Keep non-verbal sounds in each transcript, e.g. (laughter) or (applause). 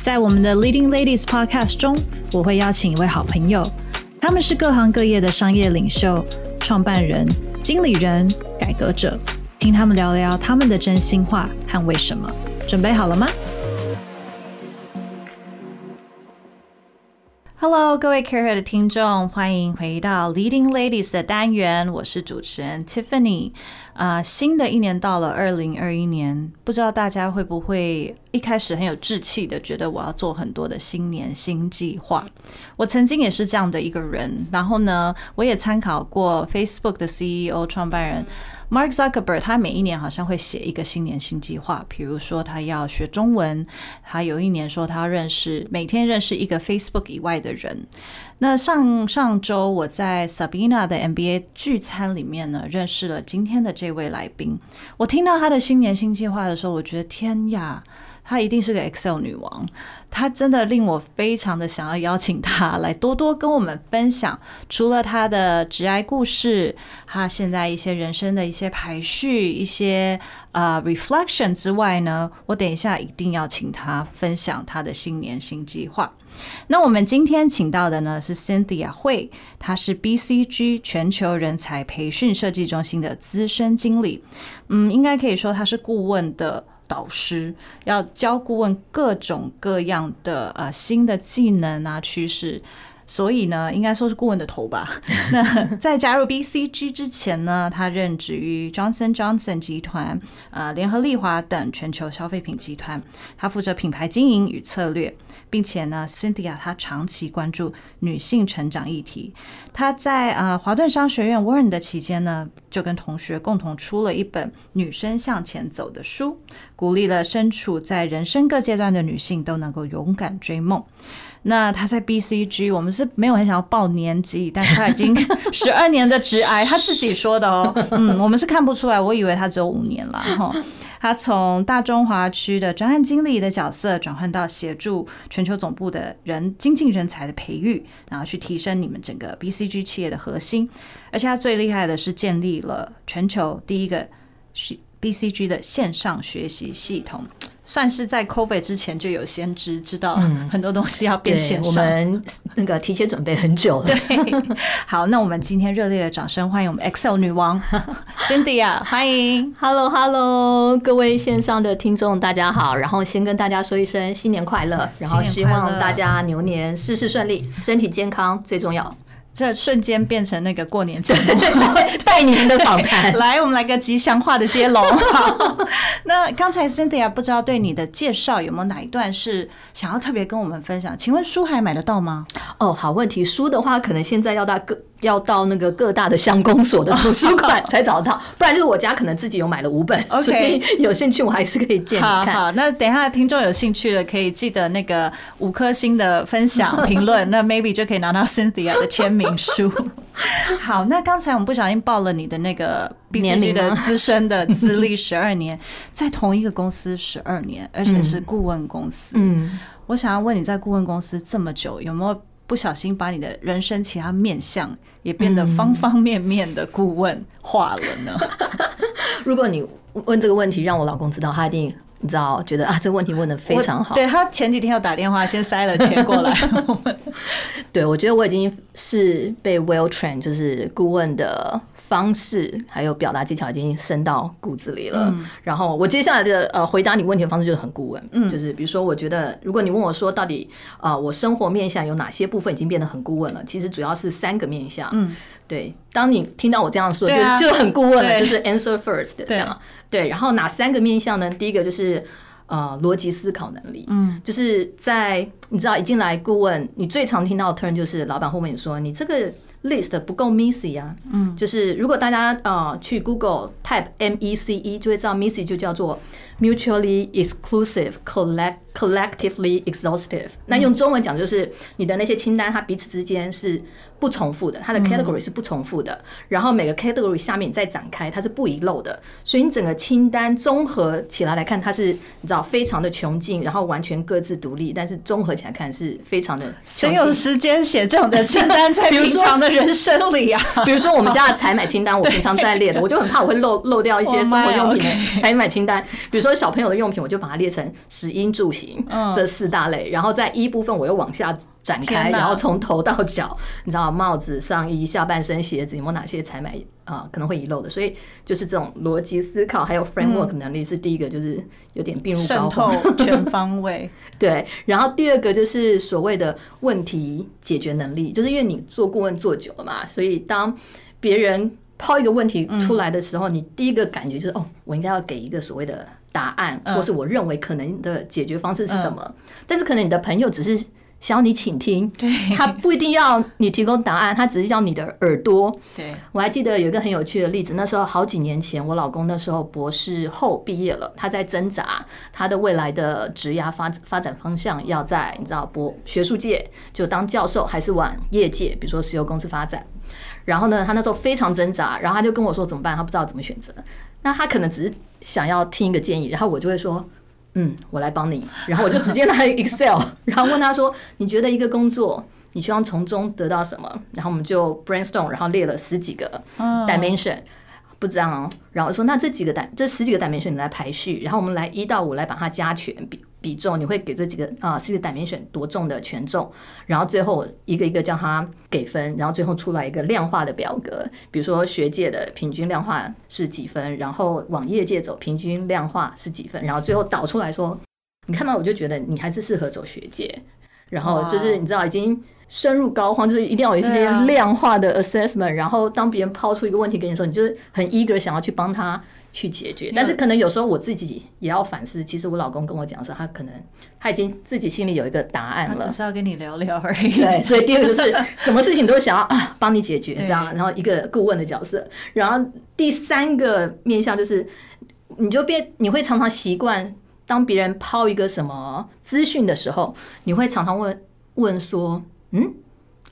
在我们的 Leading Ladies Podcast 中，我会邀请一位好朋友，他们是各行各业的商业领袖、创办人、经理人、改革者，听他们聊聊他们的真心话和为什么。准备好了吗？Hello，各位 Care 的听众，欢迎回到 Leading Ladies 的单元，我是主持人 Tiffany。啊、新的一年到了，二零二一年，不知道大家会不会一开始很有志气的觉得我要做很多的新年新计划。我曾经也是这样的一个人，然后呢，我也参考过 Facebook 的 CEO 创办人。Mark Zuckerberg 他每一年好像会写一个新年新计划，比如说他要学中文，他有一年说他认识每天认识一个 Facebook 以外的人。那上上周我在 Sabina 的 MBA 聚餐里面呢，认识了今天的这位来宾。我听到他的新年新计划的时候，我觉得天呀！她一定是个 Excel 女王，她真的令我非常的想要邀请她来多多跟我们分享，除了她的职涯故事，她现在一些人生的一些排序、一些呃 reflection 之外呢，我等一下一定要请她分享她的新年新计划。那我们今天请到的呢是 Cynthia 慧，她是 BCG 全球人才培训设计中心的资深经理，嗯，应该可以说她是顾问的。导师要教顾问各种各样的呃新的技能啊趋势，所以呢，应该说是顾问的头吧。(laughs) 那在加入 BCG 之前呢，他任职于 Johnson Johnson 集团、呃联合利华等全球消费品集团，他负责品牌经营与策略。并且呢，Cynthia 她长期关注女性成长议题。她在呃华顿商学院 Warren 的期间呢，就跟同学共同出了一本《女生向前走》的书，鼓励了身处在人生各阶段的女性都能够勇敢追梦。那他在 BCG，我们是没有很想要报年纪，但是他已经 (laughs) 十二年的职涯，他自己说的哦。嗯，我们是看不出来，我以为他只有五年了哈。他从大中华区的专案经理的角色转换到协助全球总部的人精进人才的培育，然后去提升你们整个 BCG 企业的核心。而且他最厉害的是建立了全球第一个 BCG 的线上学习系统。算是在 COVID 之前就有先知，知道很多东西要变线上。我们那个提前准备很久了。对，(laughs) 好，那我们今天热烈的掌声欢迎我们 Excel 女王 (laughs) Cynthia，欢迎。Hello Hello，各位线上的听众大家好，然后先跟大家说一声新年快乐，然后希望大家牛年事事顺利，身体健康最重要。这瞬间变成那个过年节目拜年的访谈，(laughs) 来，我们来个吉祥话的接龙。那刚才 Cynthia 不知道对你的介绍有没有哪一段是想要特别跟我们分享？请问书还买得到吗？哦，好问题，书的话可能现在要到各。要到那个各大的乡公所的图书馆才找得到，(laughs) 不然就是我家可能自己有买了五本，okay, 所以有兴趣我还是可以借你看。好，好，那等一下听众有兴趣的可以记得那个五颗星的分享评论，(laughs) 那 maybe 就可以拿到 Cynthia 的签名书。(laughs) 好，那刚才我们不小心报了你的那个 BCG 的资深的资历十二年，在同一个公司十二年，而且是顾问公司。嗯，我想要问你在顾问公司这么久，有没有？不小心把你的人生其他面向也变得方方面面的顾问化了呢？(laughs) 如果你问这个问题，让我老公知道，他一定你知道觉得啊，这个问题问的非常好。对，他前几天要打电话先塞了钱过来。(laughs) 对，我觉得我已经是被 well trained，就是顾问的。方式还有表达技巧已经深到骨子里了。嗯、然后我接下来的呃回答你问题的方式就是很顾问，嗯，就是比如说，我觉得如果你问我说到底啊、呃，我生活面向有哪些部分已经变得很顾问了？其实主要是三个面向。嗯，对。当你听到我这样说，啊、就就很顾问了，就是 answer first 这样。对。然后哪三个面向呢？第一个就是呃逻辑思考能力。嗯，就是在你知道一进来顾问，你最常听到的 turn 就是老板会问你说，你这个。List 不够 Missy 啊。嗯，就是如果大家呃去 Google type M E C E，就会知道 Missy 就叫做 mutually exclusive collect collectively exhaustive。那用中文讲就是你的那些清单，它彼此之间是不重复的，它的 category 是不重复的。然后每个 category 下面你再展开，它是不遗漏的。所以你整个清单综合起来来看，它是你知道非常的穷尽，然后完全各自独立，但是综合起来看是非常的。(laughs) 谁有时间写这样的清单 (laughs) 在平常的人生里啊？(laughs) 比如说我们家的采买清单，我平常在列的，我就很怕我会漏漏掉一些生活用品的采买清单。比如说小朋友的用品，我就把它列成食衣住行这四大类，然后在一部分我又往下。展开，然后从头到脚，你知道帽子、上衣、下半身、鞋子有没有哪些采买啊、呃、可能会遗漏的？所以就是这种逻辑思考还有 framework 能力是第一个，就是有点病入膏透 (laughs) 全方位。对，然后第二个就是所谓的问题解决能力，就是因为你做顾问做久了嘛，所以当别人抛一个问题出来的时候，你第一个感觉就是哦，我应该要给一个所谓的答案，或是我认为可能的解决方式是什么？但是可能你的朋友只是。想要你倾听，他不一定要你提供答案，他只是要你的耳朵。对，我还记得有一个很有趣的例子，那时候好几年前，我老公那时候博士后毕业了，他在挣扎他的未来的职涯发发展方向，要在你知道博学术界就当教授，还是往业界，比如说石油公司发展。然后呢，他那时候非常挣扎，然后他就跟我说怎么办，他不知道怎么选择。那他可能只是想要听一个建议，然后我就会说。嗯，我来帮你。然后我就直接拿 (laughs) Excel，然后问他说：“你觉得一个工作，你希望从中得到什么？”然后我们就 brainstorm，然后列了十几个 dimension，不知道哦。然后说：“那这几个 dim 这十几个 dimension 你来排序，然后我们来一到五来把它加权比。”比重，你会给这几个啊，四个 dimension 多重的权重，然后最后一个一个叫他给分，然后最后出来一个量化的表格，比如说学界的平均量化是几分，然后往业界走平均量化是几分，然后最后导出来说，你看到我就觉得你还是适合走学界，然后就是你知道已经深入膏肓，就是一定要有一些量化的 assessment，然后当别人抛出一个问题给你的时候，你就是很 eager 想要去帮他。去解决，但是可能有时候我自己也要反思。其实我老公跟我讲说，他可能他已经自己心里有一个答案了，他只是要跟你聊聊而已。对，所以第二个就是 (laughs) 什么事情都想要啊帮你解决这样，然后一个顾问的角色。然后第三个面向就是，你就变你会常常习惯，当别人抛一个什么资讯的时候，你会常常问问说，嗯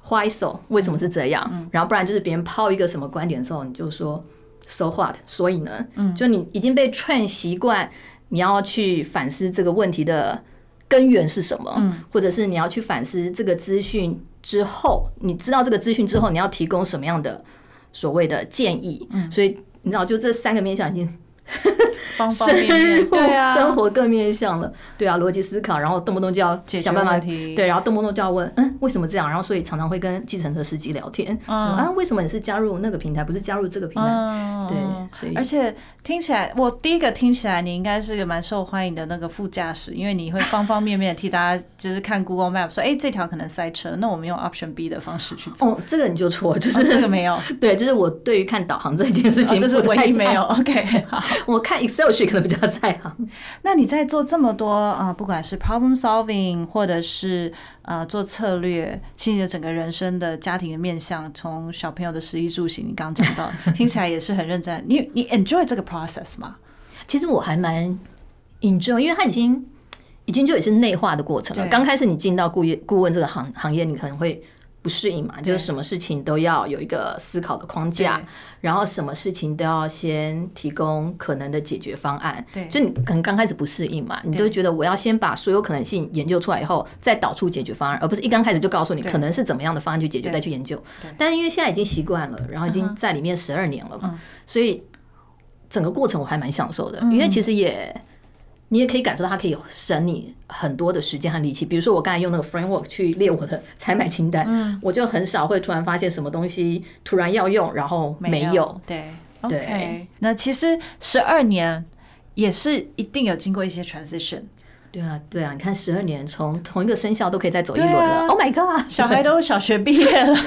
，why so？为什么是这样？然后不然就是别人抛一个什么观点的时候，你就说。So what？所以呢，就你已经被 train 习惯，你要去反思这个问题的根源是什么，或者是你要去反思这个资讯之后，你知道这个资讯之后，你要提供什么样的所谓的建议。所以你知道，就这三个面向已经。(laughs) 方方面面。深入生活各面向了，对啊，逻辑思考，然后动不动就要想办法，对，然后动不动就要问，嗯，为什么这样？然后所以常常会跟计程车司机聊天，嗯，啊，为什么你是加入那个平台，不是加入这个平台？对，所以而且听起来，我第一个听起来你应该是个蛮受欢迎的那个副驾驶，因为你会方方面面替大家，就是看 Google Map 说，哎，这条可能塞车，那我们用 Option B 的方式去走。哦，这个你就错，就是这个没有，(laughs) 对，就是我对于看导航这件事情，这是唯一没有。OK，好，(laughs) 我看 Excel。可能比较在行。那你在做这么多啊，不管是 problem solving，或者是呃做策略，其实你的整个人生的家庭的面向，从小朋友的食衣住行，你刚刚讲到，听起来也是很认真。你 (laughs) 你 enjoy 这个 process 吗？其实我还蛮 enjoy，因为它已经已经就也是内化的过程了。刚开始你进到顾业顾问这个行行业，你可能会。不适应嘛，就是什么事情都要有一个思考的框架，然后什么事情都要先提供可能的解决方案。对，就你可能刚开始不适应嘛，你都觉得我要先把所有可能性研究出来以后，再导出解决方案，而不是一刚开始就告诉你可能是怎么样的方案去解决，再去研究。但是因为现在已经习惯了，然后已经在里面十二年了嘛，所以整个过程我还蛮享受的，因为其实也。你也可以感受到它可以省你很多的时间和力气。比如说，我刚才用那个 framework 去列我的采买清单，嗯，我就很少会突然发现什么东西突然要用，然后没有。没有对对，okay. 那其实十二年也是一定有经过一些 transition。对啊，对啊，你看十二年，从同一个生肖都可以再走一轮了。啊、Oh my god，小孩都小学毕业了。(laughs)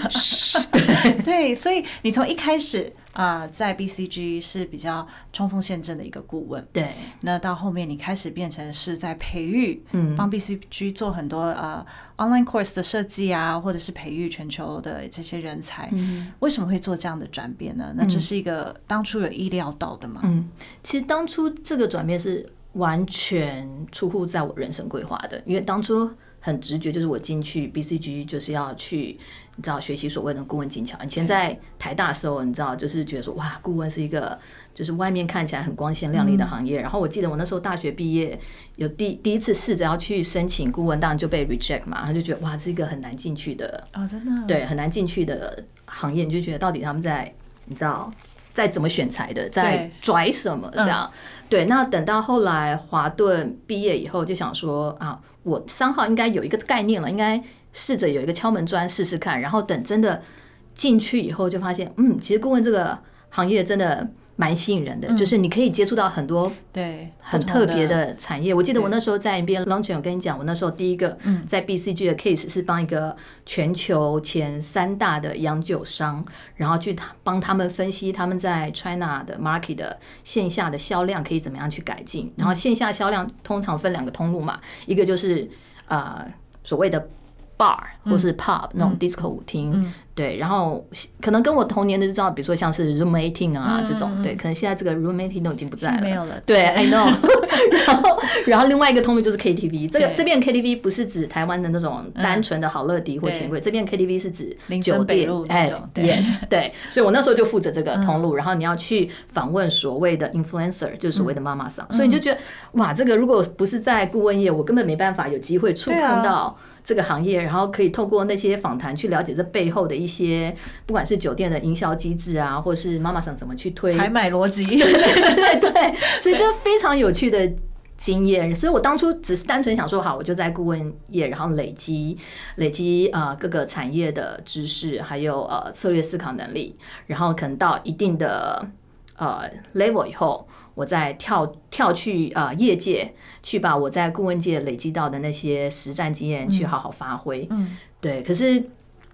(laughs) 对对，所以你从一开始啊、呃，在 BCG 是比较冲锋陷阵的一个顾问。对，那到后面你开始变成是在培育，嗯，帮 BCG 做很多呃 online course 的设计啊，或者是培育全球的这些人才。嗯，为什么会做这样的转变呢？那这是一个当初有意料到的吗？嗯，其实当初这个转变是。完全出乎在我人生规划的，因为当初很直觉，就是我进去 BCG 就是要去，你知道学习所谓的顾问技巧。以前在台大的时候，你知道就是觉得说，哇，顾问是一个就是外面看起来很光鲜亮丽的行业。然后我记得我那时候大学毕业，有第第一次试着要去申请顾问，当然就被 reject 嘛。他就觉得哇，是一个很难进去的哦，真的对，很难进去的行业，你就觉得到底他们在你知道。在怎么选材的，在拽什么这样？对，那等到后来华顿毕业以后，就想说啊，我三号应该有一个概念了，应该试着有一个敲门砖试试看。然后等真的进去以后，就发现，嗯，其实顾问这个行业真的。蛮吸引人的，就是你可以接触到很多对很特别的产业。我记得我那时候在 MBA Launching，我跟你讲，我那时候第一个在 BCG 的 case 是帮一个全球前三大的洋酒商，然后去帮他们分析他们在 China 的 market 的线下的销量可以怎么样去改进。然后线下销量通常分两个通路嘛，一个就是呃所谓的 bar 或是 pub 那种 disco 舞厅。对，然后可能跟我童年的就知道，比如说像是 roomating 啊这种，对，可能现在这个 Room 18都已经不在了，没有了。对，I know。(laughs) 然后，然后另外一个通路就是 KTV，这个这边 KTV 不是指台湾的那种单纯的好乐迪或钱柜，这边 KTV 是指酒店，哎，Yes，对。所以我那时候就负责这个通路，然后你要去访问所谓的 influencer，就是所谓的妈妈桑，所以你就觉得哇，这个如果不是在顾问业，我根本没办法有机会触碰到。这个行业，然后可以透过那些访谈去了解这背后的一些，不管是酒店的营销机制啊，或是妈妈桑怎么去推采买逻辑，(laughs) 对对对对，所以这非常有趣的经验。所以我当初只是单纯想说，好，我就在顾问业，然后累积累积啊各个产业的知识，还有呃策略思考能力，然后可能到一定的呃 level 以后。我再跳跳去啊、呃，业界去把我在顾问界累积到的那些实战经验去好好发挥。嗯，对。可是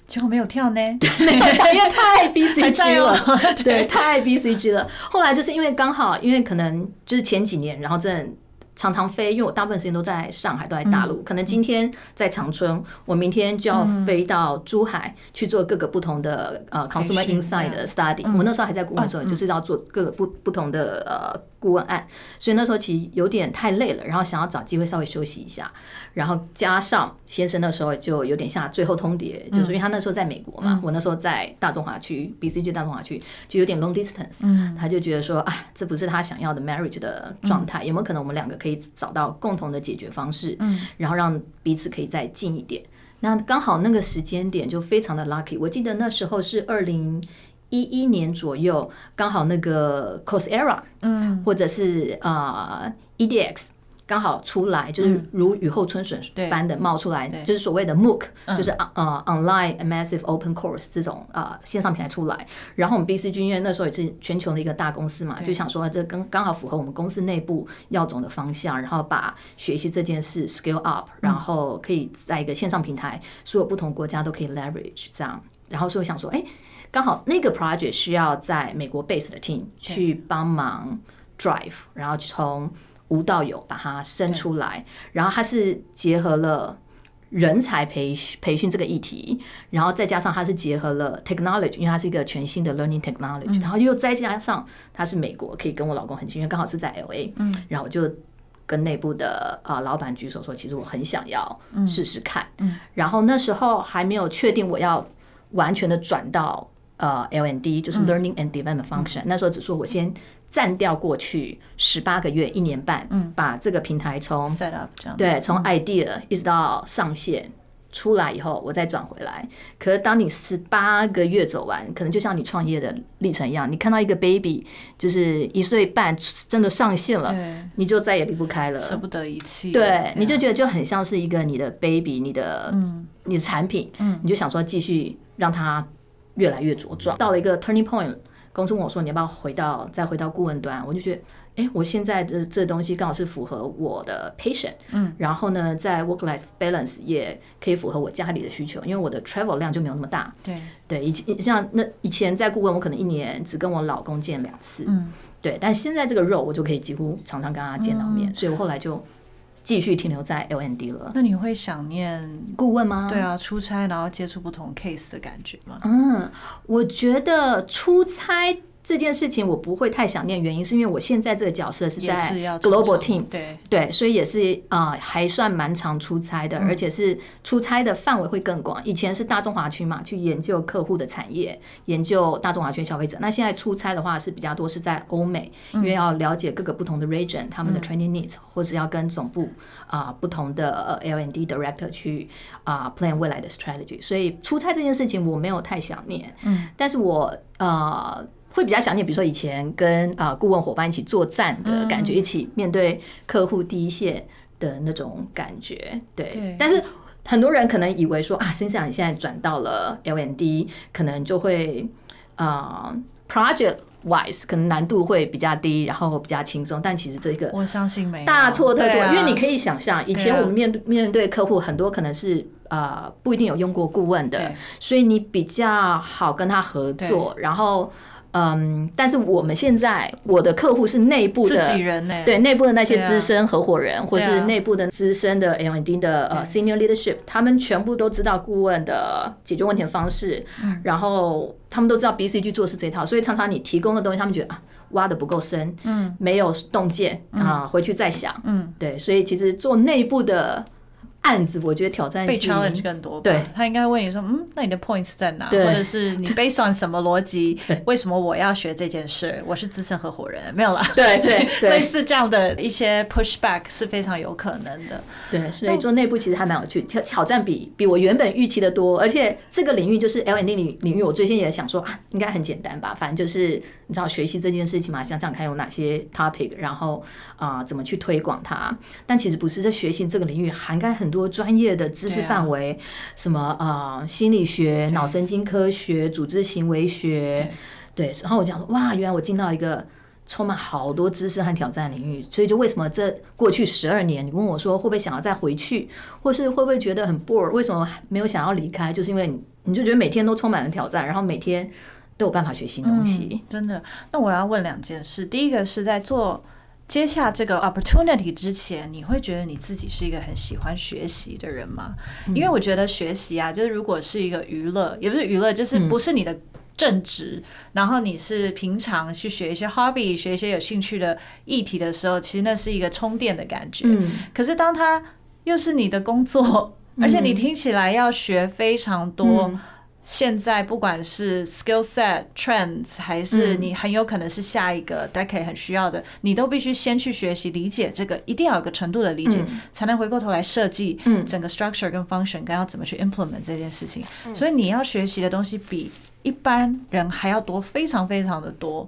结果没有跳呢，(laughs) 因为太 BCG 了，(laughs) 对，太 BCG 了。后来就是因为刚好，因为可能就是前几年，然后正。常常飞，因为我大部分时间都在上海，都在大陆。可能今天在长春，我明天就要飞到珠海去做各个不同的呃 consumer insight 的 study。我那时候还在顾问的时候，就是要做各个不不同的呃顾问案，所以那时候其实有点太累了，然后想要找机会稍微休息一下。然后加上先生那时候就有点下最后通牒，就是因为他那时候在美国嘛，我那时候在大中华区，BCG 大中华区就有点 long distance，他就觉得说啊，这不是他想要的 marriage 的状态，有没有可能我们两个？可以找到共同的解决方式，嗯，然后让彼此可以再近一点。那刚好那个时间点就非常的 lucky。我记得那时候是二零一一年左右，刚好那个 Coursera，嗯，或者是呃 EDX。刚好出来，就是如雨后春笋般的冒出来，就是所谓的 MOOC，就是呃 Online Massive Open Course 这种呃线上平台出来。然后我们 BCG 因为那时候也是全球的一个大公司嘛，就想说这刚刚好符合我们公司内部要走的方向，然后把学习这件事 scale up，然后可以在一个线上平台，所有不同国家都可以 leverage 这样。然后所以我想说，哎，刚好那个 project 需要在美国 base 的 team 去帮忙 drive，然后从无到有把它生出来，然后它是结合了人才培培训这个议题，然后再加上它是结合了 technology，因为它是一个全新的 learning technology，然后又再加上它是美国，可以跟我老公很近，因为刚好是在 LA，嗯。然后我就跟内部的啊老板举手说，其实我很想要试试看，嗯。然后那时候还没有确定我要完全的转到呃 LND，就是 learning and development function，那时候只说我先。暂掉过去十八个月，一年半，把这个平台从 set up 这样。对，从 idea 一直到上线出来以后，我再转回来。可是当你十八个月走完，可能就像你创业的历程一样，你看到一个 baby 就是一岁半真的上线了，你就再也离不开了，舍不得一弃。对，你就觉得就很像是一个你的 baby，你的你的产品，你就想说继续让它越来越茁壮。到了一个 turning point。公司问我说：“你要不要回到再回到顾问端？”我就觉得哎，我现在的这东西刚好是符合我的 patient，嗯，然后呢，在 work-life balance 也可以符合我家里的需求，因为我的 travel 量就没有那么大。对对，以前像那以前在顾问，我可能一年只跟我老公见两次，嗯，对，但现在这个 role 我就可以几乎常常跟他见到面，嗯、所以我后来就继续停留在 LND 了。那你会想念顾问吗？对啊，出差然后接触不同 case 的感觉吗？嗯，我觉得出差。这件事情我不会太想念，原因是因为我现在这个角色是在 global team，对对，所以也是啊、呃，还算蛮常出差的，而且是出差的范围会更广。以前是大中华区嘛，去研究客户的产业，研究大中华区消费者。那现在出差的话是比较多是在欧美，因为要了解各个不同的 region 他们的 training needs，或者要跟总部啊、呃、不同的 L n d director 去啊、呃、plan 未来的 strategy。所以出差这件事情我没有太想念，嗯，但是我呃。会比较想念，比如说以前跟啊顾问伙伴一起作战的感觉，一起面对客户第一线的那种感觉。对，但是很多人可能以为说啊，Cynthia 你现在转到了 LND，可能就会啊 project wise 可能难度会比较低，然后比较轻松。但其实这个我相信没大错特错，因为你可以想象，以前我们面对面对客户很多可能是啊不一定有用过顾问的，所以你比较好跟他合作，然后。嗯，但是我们现在我的客户是内部的，自己人欸、对内部的那些资深合伙人，啊、或是内部的资深的 L&D 的呃 senior leadership，他们全部都知道顾问的解决问题的方式，嗯、然后他们都知道 BCG 做事这套，所以常常你提供的东西，他们觉得啊挖的不够深，嗯，没有洞见啊，回去再想，嗯，对，所以其实做内部的。案子我觉得挑战被 challenge 更多，对，他应该问你说，嗯，那你的 points 在哪？或者是你 (laughs) based on 什么逻辑？为什么我要学这件事？我是资深合伙人，没有啦。对对对，(laughs) 类似这样的一些 pushback 是非常有可能的。对，所以做内部其实还蛮有趣，挑挑战比比我原本预期的多，而且这个领域就是 L N D 领领域，我最先也想说啊，应该很简单吧，反正就是你知道学习这件事情嘛，想想看有哪些 topic，然后啊、呃、怎么去推广它。但其实不是，在学习这个领域涵盖很多专业的。知识范围，什么啊、呃，心理学、脑神经科学、组织行为学，对。然后我讲说，哇，原来我进到一个充满好多知识和挑战领域。所以，就为什么这过去十二年，你问我说会不会想要再回去，或是会不会觉得很 bore？为什么没有想要离开？就是因为你，你就觉得每天都充满了挑战，然后每天都有办法学新东西。嗯，真的。那我要问两件事，第一个是在做。接下这个 opportunity 之前，你会觉得你自己是一个很喜欢学习的人吗？因为我觉得学习啊，就是如果是一个娱乐，也不是娱乐，就是不是你的正职，然后你是平常去学一些 hobby，学一些有兴趣的议题的时候，其实那是一个充电的感觉。可是当它又是你的工作，而且你听起来要学非常多。现在不管是 skill set trends，还是你很有可能是下一个 decade 很需要的，你都必须先去学习理解这个，一定要有个程度的理解，才能回过头来设计整个 structure 跟 function，跟要怎么去 implement 这件事情。所以你要学习的东西比一般人还要多，非常非常的多。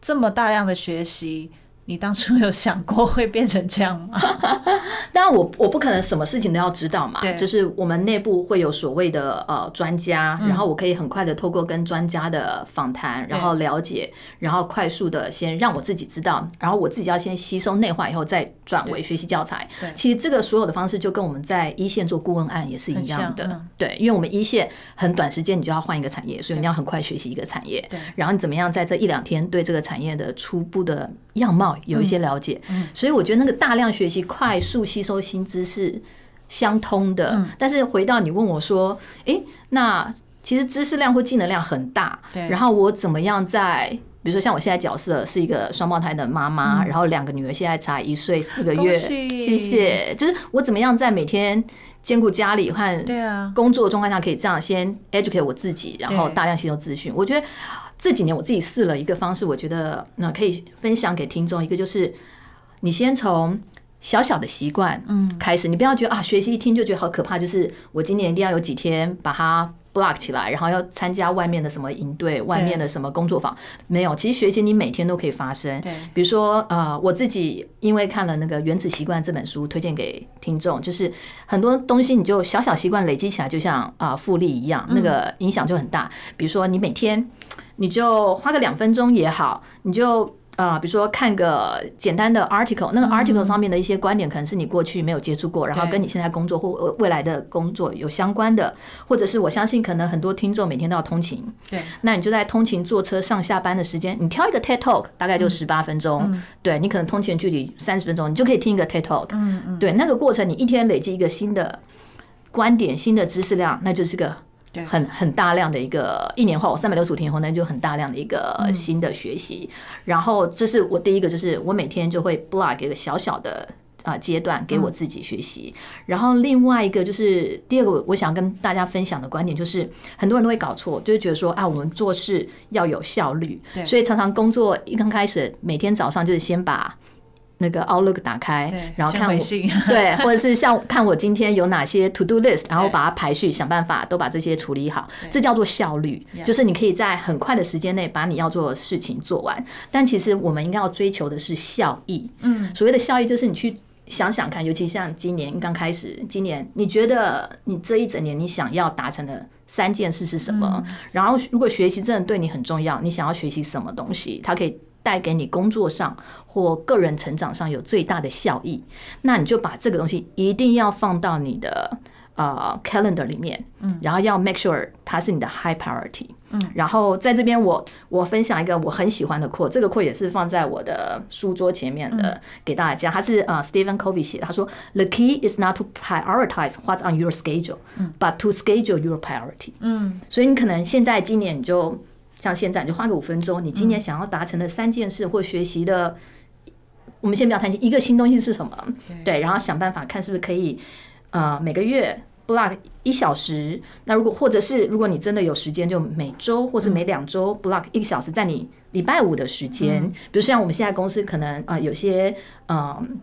这么大量的学习。你当初有想过会变成这样吗？(laughs) 当然，我我不可能什么事情都要知道嘛。对，就是我们内部会有所谓的呃专家，然后我可以很快的透过跟专家的访谈，然后了解，然后快速的先让我自己知道，然后我自己要先吸收内化以后再转为学习教材。对，其实这个所有的方式就跟我们在一线做顾问案也是一样的。对，因为我们一线很短时间你就要换一个产业，所以你要很快学习一个产业。对，然后你怎么样在这一两天对这个产业的初步的样貌。有一些了解，所以我觉得那个大量学习、快速吸收新知识相通的。但是回到你问我说，诶，那其实知识量或技能量很大，对然后我怎么样在，比如说像我现在角色是一个双胞胎的妈妈，然后两个女儿现在才一岁四个月，谢谢。就是我怎么样在每天兼顾家里和对啊工作状况下，可以这样先 educate 我自己，然后大量吸收资讯。我觉得。这几年我自己试了一个方式，我觉得那可以分享给听众。一个就是你先从小小的习惯嗯开始，你不要觉得啊学习一听就觉得好可怕，就是我今年一定要有几天把它 block 起来，然后要参加外面的什么营队、外面的什么工作坊。没有，其实学习你每天都可以发生。对，比如说呃，我自己因为看了那个《原子习惯》这本书，推荐给听众，就是很多东西你就小小习惯累积起来，就像啊复利一样，那个影响就很大。比如说你每天。你就花个两分钟也好，你就啊、呃，比如说看个简单的 article，那个 article 上面的一些观点，可能是你过去没有接触过，然后跟你现在工作或未来的工作有相关的，或者是我相信可能很多听众每天都要通勤，对，那你就在通勤坐车上下班的时间，你挑一个 TED Talk，大概就十八分钟，对，你可能通勤距离三十分钟，你就可以听一个 TED Talk，嗯嗯，对，那个过程你一天累积一个新的观点、新的知识量，那就是个。很很大量的一个一年后三百六十五天后，那就很大量的一个新的学习。然后这是我第一个，就是我每天就会 block 一个小小的啊阶段给我自己学习。然后另外一个就是第二个，我想跟大家分享的观点就是，很多人都会搞错，就是觉得说啊，我们做事要有效率，所以常常工作一刚开始，每天早上就是先把。那个 Outlook 打开，然后看我 (laughs) 对，或者是像 (laughs) 看我今天有哪些 To Do List，然后把它排序，想办法都把这些处理好，这叫做效率，就是你可以在很快的时间内把你要做的事情做完。但其实我们应该要追求的是效益。嗯，所谓的效益就是你去想想看，尤其像今年刚开始，今年你觉得你这一整年你想要达成的三件事是什么？然后如果学习真的对你很重要，你想要学习什么东西，它可以。带给你工作上或个人成长上有最大的效益，那你就把这个东西一定要放到你的呃 calendar 里面，嗯，然后要 make sure 它是你的 high priority，嗯，然后在这边我我分享一个我很喜欢的 quote，这个 quote 也是放在我的书桌前面的，给大家，他是呃 Stephen Covey 写的，他说 The key is not to prioritize what's on your schedule，but to schedule your priority，嗯，所以你可能现在今年你就。像现在你就花个五分钟，你今年想要达成的三件事或学习的，我们先不要谈一个新东西是什么，对，然后想办法看是不是可以，呃，每个月 block 一小时。那如果或者是如果你真的有时间，就每周或是每两周 block 一个小时，在你礼拜五的时间，比如像我们现在公司可能啊有些嗯。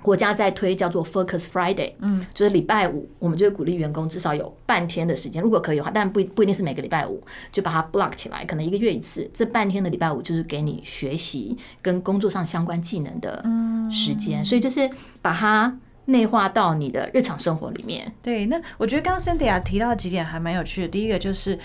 国家在推叫做 Focus Friday，嗯，就是礼拜五，我们就会鼓励员工至少有半天的时间，如果可以的话，但不不一定是每个礼拜五，就把它 block 起来，可能一个月一次，这半天的礼拜五就是给你学习跟工作上相关技能的时间，所以就是把它内化到你的日常生活里面。对，那我觉得刚刚 Cynthia 提到几点还蛮有趣的，第一个就是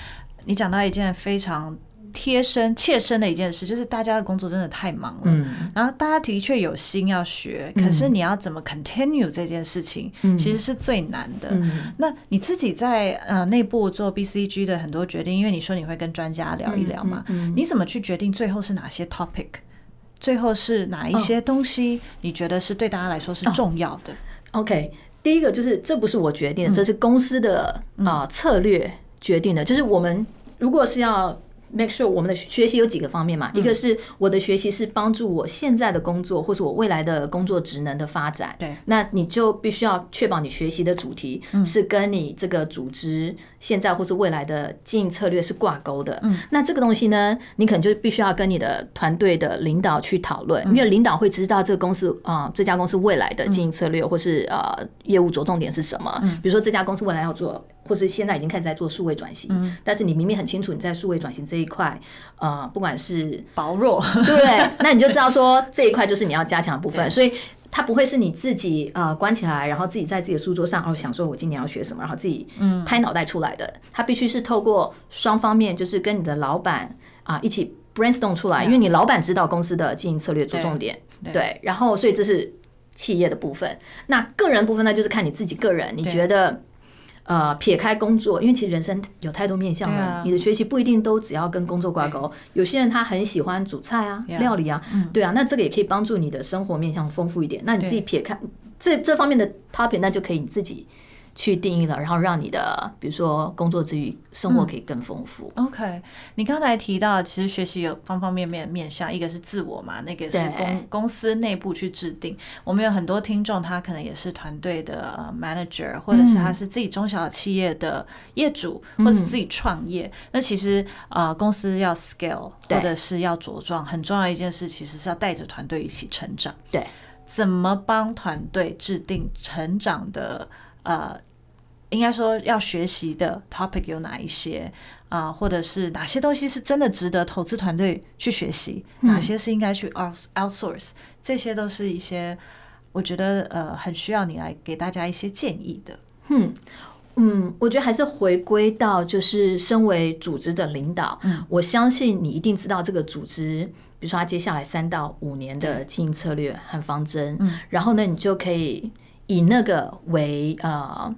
你讲到一件非常。贴身、切身的一件事，就是大家的工作真的太忙了，嗯、然后大家的确有心要学，可是你要怎么 continue 这件事情，嗯、其实是最难的。嗯、那你自己在呃内部做 BCG 的很多决定，因为你说你会跟专家聊一聊嘛，你怎么去决定最后是哪些 topic，最后是哪一些东西？你觉得是对大家来说是重要的？哦、OK，第一个就是这不是我决定的，这是公司的啊、呃、策略决定的，就是我们如果是要。Make sure 我们的学习有几个方面嘛，一个是我的学习是帮助我现在的工作或是我未来的工作职能的发展。对，那你就必须要确保你学习的主题是跟你这个组织现在或是未来的经营策略是挂钩的。嗯，那这个东西呢，你可能就必须要跟你的团队的领导去讨论，因为领导会知道这个公司啊，这家公司未来的经营策略或是呃业务着重点是什么。比如说这家公司未来要做。或是现在已经开始在做数位转型，嗯、但是你明明很清楚你在数位转型这一块，呃，不管是薄弱，对，那你就知道说这一块就是你要加强的部分，所以它不会是你自己呃关起来，然后自己在自己的书桌上哦想说我今年要学什么，然后自己拍脑袋出来的，它必须是透过双方面，就是跟你的老板啊一起 brainstorm 出来，因为你老板知道公司的经营策略着重点，对，然后所以这是企业的部分，那个人部分呢，就是看你自己个人，你觉得。呃，撇开工作，因为其实人生有太多面向了，啊、你的学习不一定都只要跟工作挂钩。有些人他很喜欢煮菜啊，料理啊，嗯、对啊，那这个也可以帮助你的生活面向丰富一点。那你自己撇开这这方面的 topic，那就可以你自己。去定义了，然后让你的比如说工作之余，生活可以更丰富。嗯、OK，你刚才提到，其实学习有方方面面面向，一个是自我嘛，那个是公公司内部去制定。我们有很多听众，他可能也是团队的 manager，或者是他是自己中小企业的业主，嗯、或者是自己创业。那其实啊、呃，公司要 scale 或者是要茁壮，很重要一件事，其实是要带着团队一起成长。对，怎么帮团队制定成长的？呃，应该说要学习的 topic 有哪一些啊、呃？或者是哪些东西是真的值得投资团队去学习？嗯、哪些是应该去 out outsource？这些都是一些我觉得呃很需要你来给大家一些建议的。嗯嗯，我觉得还是回归到就是身为组织的领导，嗯，我相信你一定知道这个组织。比如说他接下来三到五年的经营策略和方针，然后呢，你就可以以那个为呃。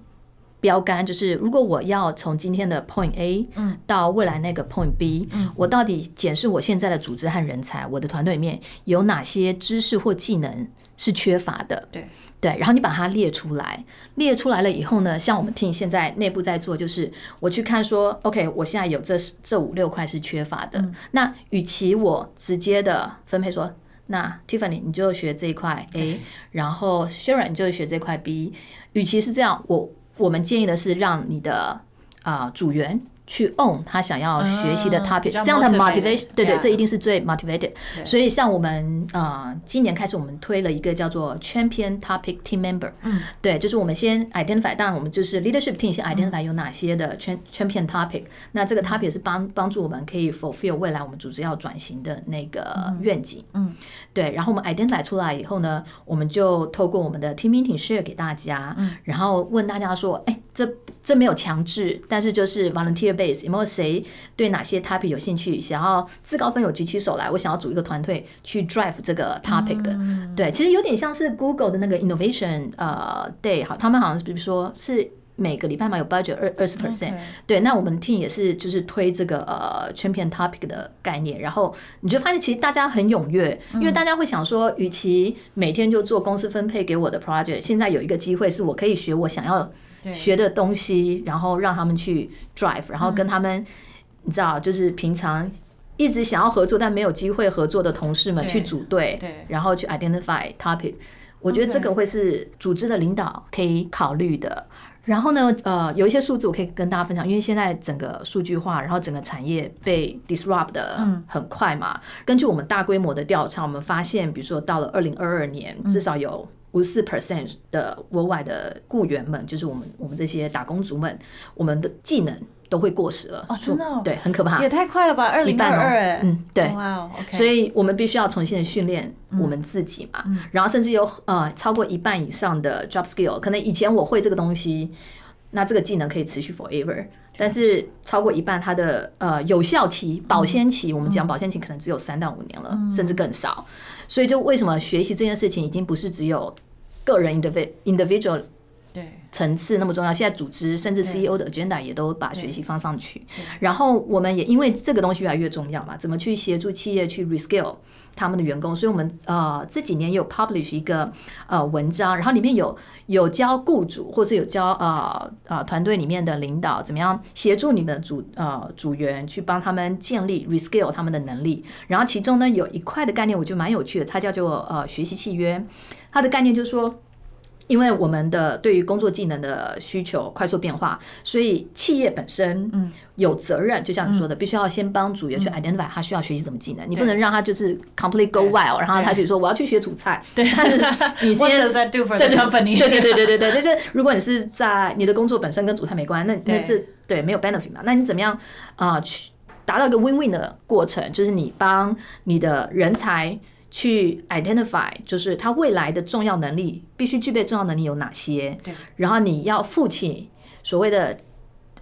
标杆就是，如果我要从今天的 Point A 到未来那个 Point B，嗯我到底检视我现在的组织和人才，我的团队里面有哪些知识或技能是缺乏的？对对，然后你把它列出来，列出来了以后呢，像我们 team 现在内部在做，就是我去看说，OK，我现在有这这五六块是缺乏的，那与其我直接的分配说，那 Tiffany 你就学这一块 A，然后 Sharon 你就学这块 B，与其是这样，我。我们建议的是让你的啊、呃、组员。去 own 他想要学习的 topic，这样的 motivation，对对，这一定是最 motivated。所以像我们啊，今年开始我们推了一个叫做 champion topic team member，嗯，对，就是我们先 identify，当然我们就是 leadership team 先 identify 有哪些的 champion topic，那这个 topic 是帮帮助我们可以 fulfill 未来我们组织要转型的那个愿景，嗯，对，然后我们 identify 出来以后呢，我们就透过我们的 team meeting share 给大家，嗯，然后问大家说，哎，这这没有强制，但是就是 volunteer。base 有没有谁对哪些 topic 有兴趣？想要自告奋勇举起手来，我想要组一个团队去 drive 这个 topic 的。对，其实有点像是 Google 的那个 Innovation 呃 Day 好，他们好像是比如说是每个礼拜嘛有 budget 二二十 percent。对，那我们 team 也是就是推这个呃 champion topic 的概念，然后你就发现其实大家很踊跃，因为大家会想说，与其每天就做公司分配给我的 project，现在有一个机会是我可以学我想要。学的东西，然后让他们去 drive，然后跟他们，你知道，就是平常一直想要合作但没有机会合作的同事们去组队，对，然后去 identify topic。我觉得这个会是组织的领导可以考虑的。然后呢，呃，有一些数字我可以跟大家分享，因为现在整个数据化，然后整个产业被 disrupt 的很快嘛。根据我们大规模的调查，我们发现，比如说到了二零二二年，至少有五十四 percent 的国外的雇员们，就是我们我们这些打工族们，我们的技能都会过时了。哦，真的？对，很可怕。也太快了吧！二零二二，嗯，对。哇，OK。所以我们必须要重新的训练我们自己嘛。然后甚至有呃超过一半以上的 job skill，可能以前我会这个东西，那这个技能可以持续 forever。但是超过一半，它的呃有效期、保鲜期，我们讲保鲜期可能只有三到五年了，甚至更少。所以就为什么学习这件事情已经不是只有个人 individual 对层次那么重要？现在组织甚至 CEO 的 agenda 也都把学习放上去。然后我们也因为这个东西越来越重要嘛，怎么去协助企业去 reskill 他们的员工？所以我们呃这几年有 publish 一个呃文章，然后里面有有教雇主或是有教呃呃团队里面的领导怎么样协助你们组呃组员去帮他们建立 reskill 他们的能力。然后其中呢有一块的概念我觉得蛮有趣的，它叫做呃学习契约。它的概念就是说。因为我们的对于工作技能的需求快速变化，所以企业本身有责任，就像你说的，必须要先帮组员去 identify 他需要学习什么技能。你不能让他就是 complete go wild，然后他就说我要去学煮菜。对，(laughs) (laughs) 你先对对对对对对，就是如果你是在你的工作本身跟煮菜没关系，那那这对没有 benefit 嘛？那你怎么样啊？去达到一个 win win 的过程，就是你帮你的人才。去 identify 就是他未来的重要能力必须具备重要能力有哪些？对，然后你要负起所谓的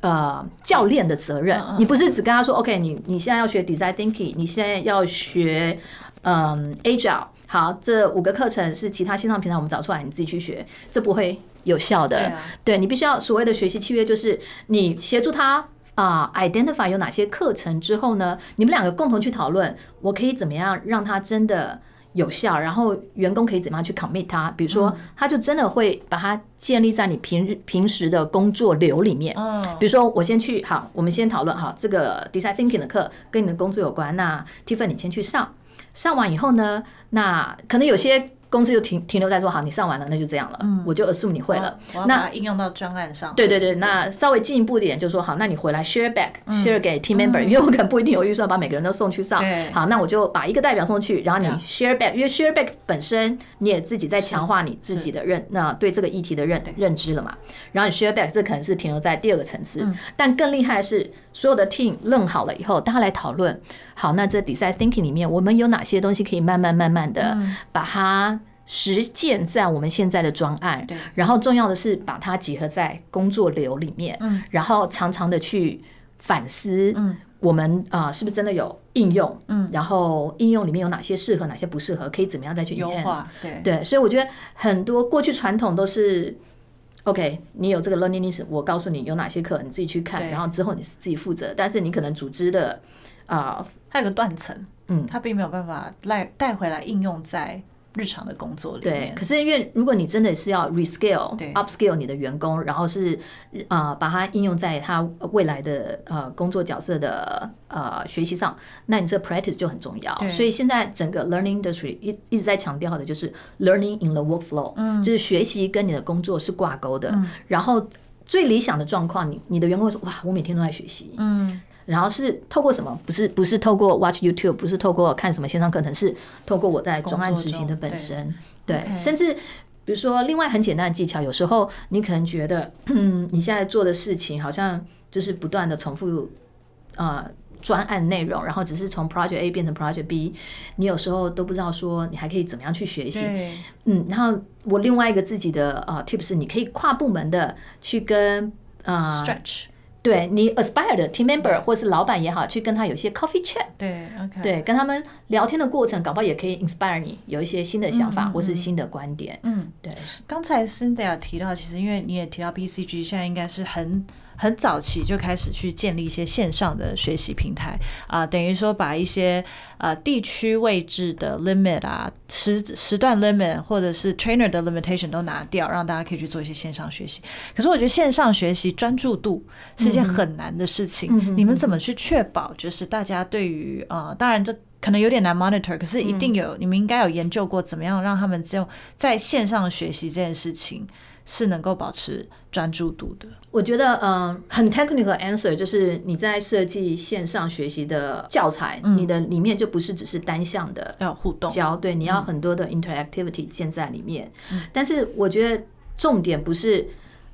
呃教练的责任，你不是只跟他说 OK，你你现在要学 design thinking，你现在要学嗯 agile，好，这五个课程是其他线上平台我们找出来，你自己去学，这不会有效的。对，你必须要所谓的学习契约，就是你协助他。啊、uh，identify 有哪些课程之后呢？你们两个共同去讨论，我可以怎么样让它真的有效，然后员工可以怎么样去 commit 它？比如说，他就真的会把它建立在你平日平时的工作流里面。嗯，比如说我先去，好，我们先讨论好这个 design thinking 的课跟你的工作有关。那 Tiffany 你先去上，上完以后呢，那可能有些。公司就停停留在说好，你上完了，那就这样了，嗯、我就 assume 你会了。那应用到专案上。对对对，那稍微进一步一点，就说好，那你回来 share back，share、嗯、给 team member，、嗯、因为我可能不一定有预算把每个人都送去上。好，那我就把一个代表送去，然后你 share back，、嗯、因为 share back 本身你也自己在强化你自己的认，那对这个议题的认认知了嘛。然后你 share back，这可能是停留在第二个层次，嗯、但更厉害的是所有的 team 认好了以后，大家来讨论。好，那这 design thinking 里面，我们有哪些东西可以慢慢慢慢的把它实践在我们现在的专案，然后重要的是把它结合在工作流里面，然后常常的去反思，嗯我们啊、呃，是不是真的有应用？嗯，然后应用里面有哪些适合，哪些不适合，可以怎么样再去优化？对对，所以我觉得很多过去传统都是，OK，你有这个 learning list，我告诉你有哪些课，你自己去看，然后之后你是自己负责。但是你可能组织的啊，呃、它有个断层，嗯，它并没有办法带带回来应用在。日常的工作里面，对，可是因为如果你真的是要 rescale、upscale 你的员工，然后是啊、呃、把它应用在他未来的呃工作角色的呃学习上，那你这 practice 就很重要。所以现在整个 learning industry 一一直在强调的就是 learning in the workflow，嗯，就是学习跟你的工作是挂钩的。嗯、然后最理想的状况，你你的员工会说哇，我每天都在学习，嗯。然后是透过什么？不是不是透过 watch YouTube，不是透过看什么线上课程，是透过我在专案执行的本身。对.甚至比如说另外很简单的技巧，有时候你可能觉得，嗯，(clears throat) 你现在做的事情好像就是不断的重复，呃，专案内容，然后只是从 project A 变成 project B，你有时候都不知道说你还可以怎么样去学习。嗯，然后我另外一个自己的呃 tips，你可以跨部门的去跟呃 stretch。对你 aspire 的 team member 或是老板也好，去跟他有些 coffee chat，对，OK，对，跟他们聊天的过程，搞不好也可以 inspire 你有一些新的想法或是新的观点。嗯，对。刚才 Cindy 有提到，其实因为你也提到 BCG 现在应该是很。很早期就开始去建立一些线上的学习平台啊、呃，等于说把一些呃地区位置的 limit 啊时时段 limit 或者是 trainer 的 limitation 都拿掉，让大家可以去做一些线上学习。可是我觉得线上学习专注度是一件很难的事情，嗯、你们怎么去确保就是大家对于呃，当然这可能有点难 monitor，可是一定有、嗯、你们应该有研究过怎么样让他们就在线上学习这件事情。是能够保持专注度的。我觉得，嗯，很 technical answer 就是你在设计线上学习的教材，嗯、你的里面就不是只是单向的要互动教，对，你要很多的 interactivity 建在里面。嗯、但是我觉得重点不是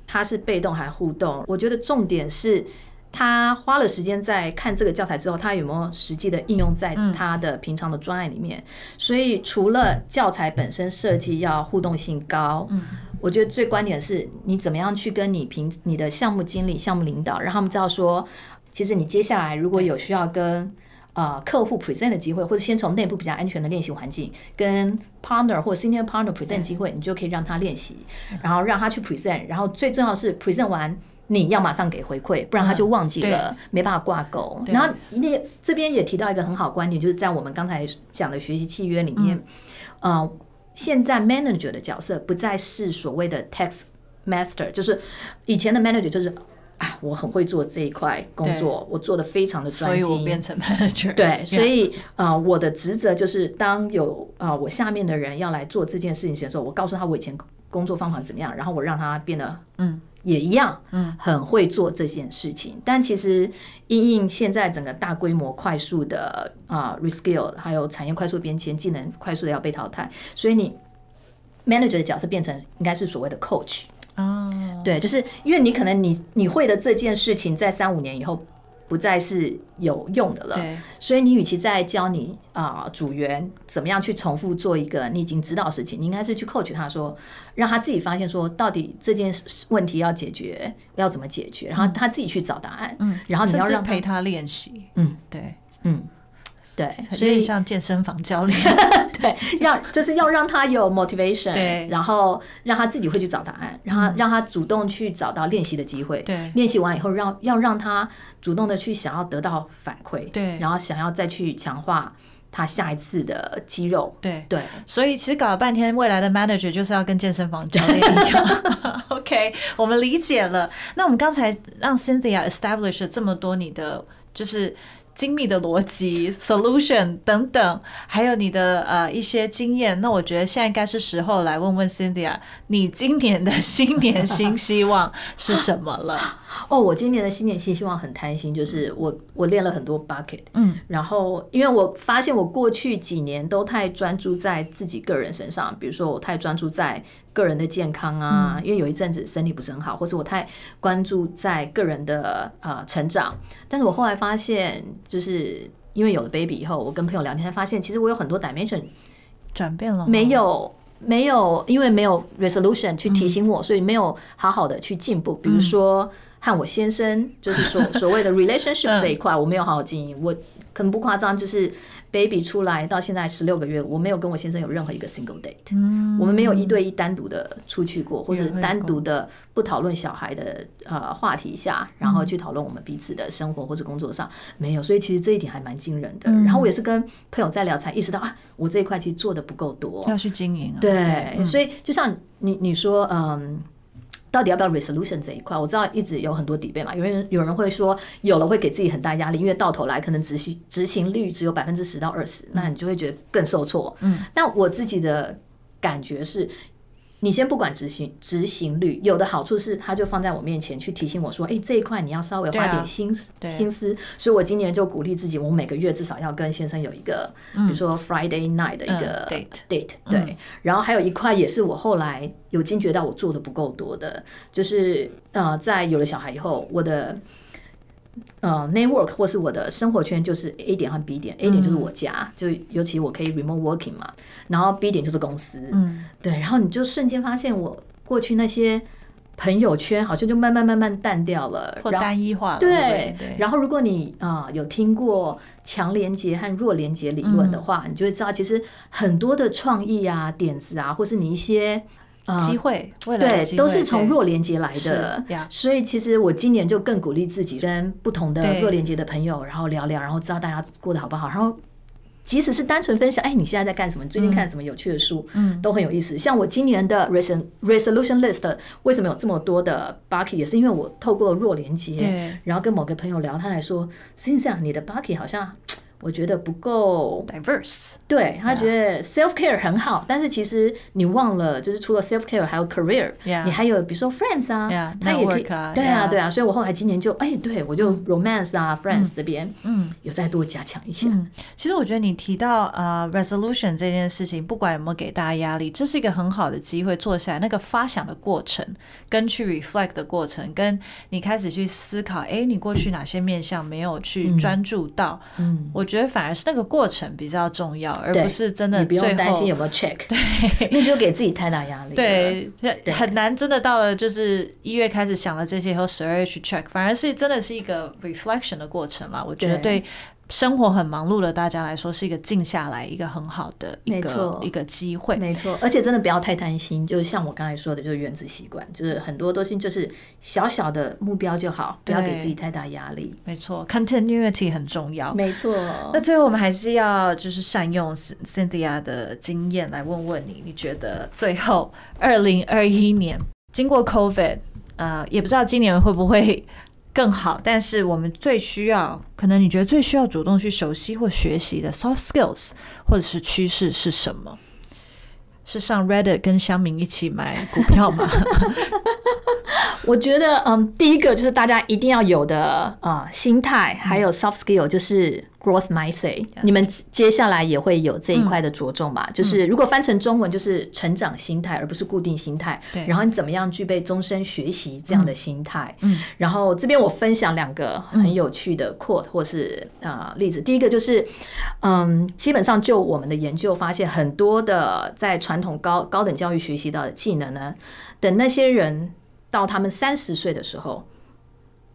它是被动还互动，我觉得重点是。他花了时间在看这个教材之后，他有没有实际的应用在他的平常的专案里面？所以除了教材本身设计要互动性高，我觉得最关键的是你怎么样去跟你平你的项目经理、项目领导，让他们知道说，其实你接下来如果有需要跟啊客户 present 的机会，或者先从内部比较安全的练习环境跟 partner 或 senior partner present 机会，你就可以让他练习，然后让他去 present，然后最重要是 present 完。你要马上给回馈，不然他就忘记了，没办法挂钩。然后你这边也提到一个很好观点，就是在我们刚才讲的学习契约里面，呃，现在 manager 的角色不再是所谓的 task master，就是以前的 manager 就是啊，我很会做这一块工作，我做的非常的专精，所以我变成 manager。对，所以呃，我的职责就是当有啊我下面的人要来做这件事情的时候，我告诉他我以前工作方法怎么样，然后我让他变得嗯。也一样，嗯，很会做这件事情。嗯、但其实，因应现在整个大规模、快速的啊、uh, reskill，还有产业快速变迁，技能快速的要被淘汰，所以你 manager 的角色变成应该是所谓的 coach 哦，对，就是因为你可能你你会的这件事情，在三五年以后。不再是有用的了，对。所以你与其在教你啊、呃、组员怎么样去重复做一个你已经知道的事情，你应该是去 coach 他说，让他自己发现说到底这件问题要解决要怎么解决，然后他自己去找答案，嗯，然后你要让陪他练习，嗯，对，嗯。对，所以像健身房教练，(laughs) 对，要 (laughs) 就是要让他有 motivation，对，然后让他自己会去找答案，然后让他主动去找到练习的机会，对，练习完以后让要让他主动的去想要得到反馈，对，然后想要再去强化他下一次的肌肉，对。对，所以其实搞了半天，未来的 manager 就是要跟健身房教练一样，(laughs) OK，我们理解了。那我们刚才让 Cynthia establish 了这么多你的就是。精密的逻辑、solution 等等，还有你的呃一些经验，那我觉得现在应该是时候来问问 Cindy 啊你今年的新年新希望是什么了？哦，我今年的新年新希望很贪心，就是我我练了很多 bucket，嗯，然后因为我发现我过去几年都太专注在自己个人身上，比如说我太专注在个人的健康啊，嗯、因为有一阵子身体不是很好，或者我太关注在个人的呃成长，但是我后来发现，就是因为有了 baby 以后，我跟朋友聊天才发现，其实我有很多 dimension 转变了，没有。没有，因为没有 resolution 去提醒我，嗯、所以没有好好的去进步。比如说和我先生就是所 (laughs) 所谓的 relationship 这一块，我没有好好经营。我可能不夸张，就是 baby 出来到现在十六个月，我没有跟我先生有任何一个 single date。嗯，我们没有一对一单独的出去过，或者单独的不讨论小孩的呃话题下，然后去讨论我们彼此的生活或者工作上没有。所以其实这一点还蛮惊人的。然后我也是跟朋友在聊，才意识到啊，我这一块其实做的不够多，要去经营。啊对，所以就像你你说，嗯。到底要不要 resolution 这一块？我知道一直有很多 debate 嘛，有人有人会说有了会给自己很大压力，因为到头来可能执行执行率只有百分之十到二十，那你就会觉得更受挫。嗯，但我自己的感觉是，你先不管执行执行率，有的好处是它就放在我面前去提醒我说，哎，这一块你要稍微花点心思心思。所以我今年就鼓励自己，我每个月至少要跟先生有一个，比如说 Friday night 的一个 date date。对，然后还有一块也是我后来。有惊觉到我做的不够多的，就是呃，在有了小孩以后，我的呃 network 或是我的生活圈就是 A 点和 B 点。A 点就是我家，就尤其我可以 remote working 嘛，然后 B 点就是公司，嗯，对，然后你就瞬间发现我过去那些朋友圈好像就慢慢慢慢淡掉了，或单一化了，对对。然后如果你啊有听过强连接和弱连接理论的话，你就会知道其实很多的创意啊、点子啊，或是你一些。机会，会对，都是从弱连接来的。所以其实我今年就更鼓励自己跟不同的弱连接的朋友，然后聊聊，然后知道大家过得好不好。然后即使是单纯分享，哎，你现在在干什么？你最近看什么有趣的书？嗯，都很有意思。像我今年的 resolution list 为什么有这么多的 bucket，也是因为我透过弱连接，对，然后跟某个朋友聊，他来说，实际上你的 bucket 好像。我觉得不够 diverse，对，他觉得 self care 很好，但是其实你忘了，就是除了 self care 还有 career，你还有比如说 friends 啊，他也可以，对啊，对啊，所以我后来今年就哎，对我就 romance 啊，friends 这边，嗯，有再多加强一下。其实我觉得你提到呃 resolution 这件事情，不管有没有给大家压力，这是一个很好的机会，坐下来那个发想的过程，跟去 reflect 的过程，跟你开始去思考，哎，你过去哪些面向没有去专注到，嗯，我。觉得反而是那个过程比较重要，而不是真的。你不用担心有没有 check，(laughs) 对，那就给自己太大压力。对，很难真的到了就是一月开始想了这些以后，十二月去 check，反而是真的是一个 reflection 的过程啦。我觉得对。生活很忙碌的大家来说，是一个静下来一个很好的一个一个机会。没错，而且真的不要太贪心，就是像我刚才说的，就是原子习惯，就是很多东西就是小小的目标就好，不要给自己太大压力。没错，continuity 很重要。没错。那最后我们还是要就是善用 Cynthia 的经验来问问你，你觉得最后二零二一年经过 COVID，呃，也不知道今年会不会。更好，但是我们最需要，可能你觉得最需要主动去熟悉或学习的 soft skills，或者是趋势是什么？是上 Reddit 跟乡民一起买股票吗？(laughs) 我觉得，嗯，第一个就是大家一定要有的啊、心态，还有 soft skill 就是。Growth mindset，你们接下来也会有这一块的着重吧？就是如果翻成中文，就是成长心态，而不是固定心态。对，然后你怎么样具备终身学习这样的心态？嗯，然后这边我分享两个很有趣的 quote 或是啊例子。第一个就是，嗯，基本上就我们的研究发现，很多的在传统高高等教育学习到的技能呢，等那些人到他们三十岁的时候，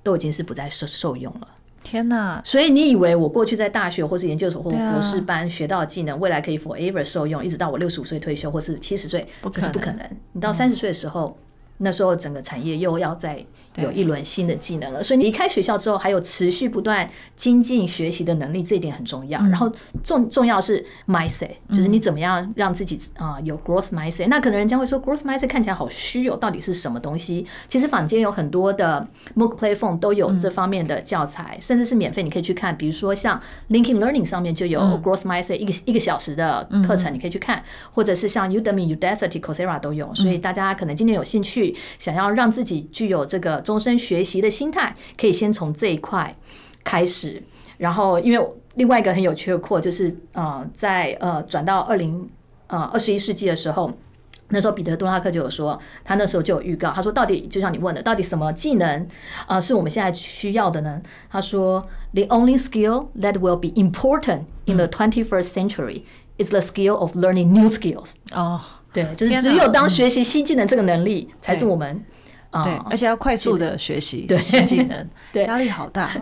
都已经是不再受受用了。天呐！所以你以为我过去在大学或是研究所或博士班学到的技能，未来可以 forever 受用，一直到我六十五岁退休或是七十岁？这是不可能。你到三十岁的时候。那时候整个产业又要再有一轮新的技能了，所以离开学校之后还有持续不断精进学习的能力，这一点很重要。然后重重要是 mindset，就是你怎么样让自己啊有 growth mindset。那可能人家会说 growth mindset 看起来好虚哦，到底是什么东西？其实坊间有很多的 MOOC platform 都有这方面的教材，甚至是免费，你可以去看。比如说像 LinkedIn Learning 上面就有 growth mindset 一个一个小时的课程，你可以去看，或者是像 Udemy、Udacity、Coursera 都有。所以大家可能今天有兴趣。想要让自己具有这个终身学习的心态，可以先从这一块开始。然后，因为另外一个很有趣的 quote 就是，呃，在呃转到二零呃二十一世纪的时候，那时候彼得·多拉克就有说，他那时候就有预告，他说，到底就像你问的，到底什么技能啊是我们现在需要的呢？他说，The only skill that will be important in the twenty-first century is the skill of learning new skills。哦。对，就是只有当学习新技能这个能力，才是我们啊，对，而且要快速的学习对。新技能，(laughs) 对，压力好大。(laughs)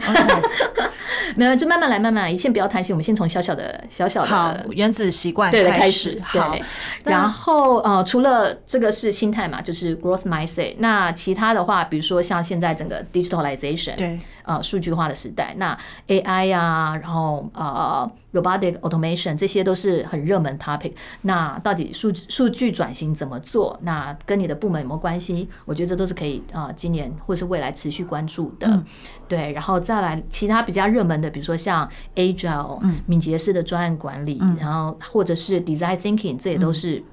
(laughs) 没有，就慢慢来，慢慢来，一切不要贪心。我们先从小小的、小小的原子习惯对开始。好，然后呃，除了这个是心态嘛，就是 growth mindset。那其他的话，比如说像现在整个 digitalization，对，呃，数据化的时代，那 AI 啊，然后呃。Robotic automation 这些都是很热门 topic。那到底数数据转型怎么做？那跟你的部门有没有关系？我觉得这都是可以啊，今年或是未来持续关注的。嗯、对，然后再来其他比较热门的，比如说像 Agile、嗯、敏捷式的专案管理，嗯、然后或者是 Design Thinking，这也都是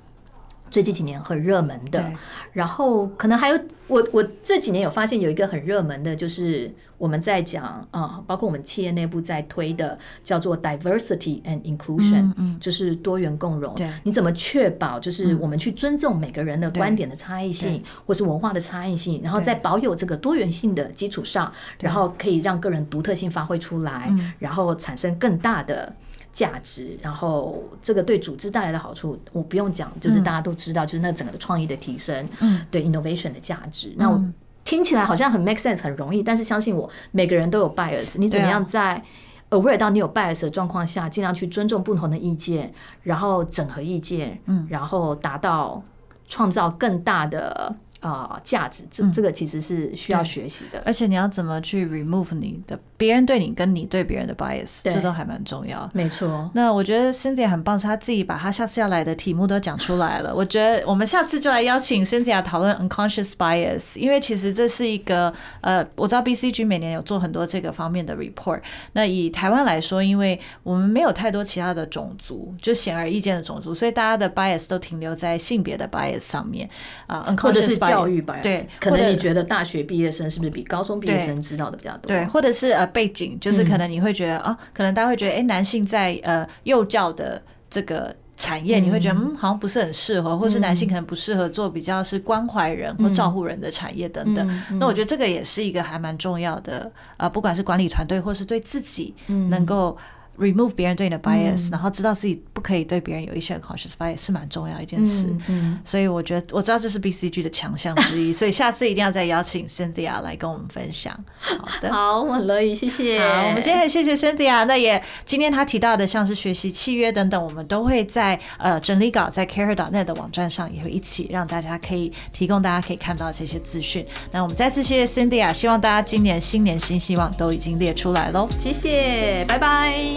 最近几年很热门的。嗯、然后可能还有我我这几年有发现有一个很热门的，就是。我们在讲啊，包括我们企业内部在推的叫做 diversity and inclusion，就是多元共融。你怎么确保就是我们去尊重每个人的观点的差异性，或是文化的差异性，然后在保有这个多元性的基础上，然后可以让个人独特性发挥出来，然后产生更大的价值，然后这个对组织带来的好处，我不用讲，就是大家都知道，就是那整个的创意的提升，对 innovation 的价值。那我。听起来好像很 make sense，很容易，但是相信我，每个人都有 bias。你怎么样在 aware 到你有 bias 的状况下，尽量去尊重不同的意见，然后整合意见，嗯，然后达到创造更大的。啊，价值这这个其实是需要学习的，而且你要怎么去 remove 你的别人对你跟你对别人的 bias，这都还蛮重要。没错。那我觉得 Cynthia 很棒，是他自己把他下次要来的题目都讲出来了。(laughs) 我觉得我们下次就来邀请 Cynthia 讨论 unconscious bias，因为其实这是一个呃，我知道 BCG 每年有做很多这个方面的 report。那以台湾来说，因为我们没有太多其他的种族，就显而易见的种族，所以大家的 bias 都停留在性别的 bias 上面啊，unconscious bias。教育吧，对，可能你觉得大学毕业生是不是比高中毕业生知道的比较多？对，或者是呃背景，就是可能你会觉得啊，可能大家会觉得，哎，男性在呃幼教的这个产业，你会觉得嗯，好像不是很适合，或是男性可能不适合做比较是关怀人或照顾人的产业等等。那我觉得这个也是一个还蛮重要的啊，不管是管理团队或是对自己能够。Remove 别人对你的 bias，、嗯、然后知道自己不可以对别人有一些 conscious bias 是蛮重要一件事。嗯嗯、所以我觉得我知道这是 BCG 的强项之一，所以下次一定要再邀请 Cynthia 来跟我们分享。好的，好，我很乐意，谢谢。好，我们今天很谢谢 Cynthia。那也今天他提到的像是学习契约等等，我们都会在呃整理稿在 CAREhER.net 的网站上也会一起让大家可以提供大家可以看到这些资讯。那我们再次谢谢 Cynthia，希望大家今年新年新希望都已经列出来喽。谢谢，拜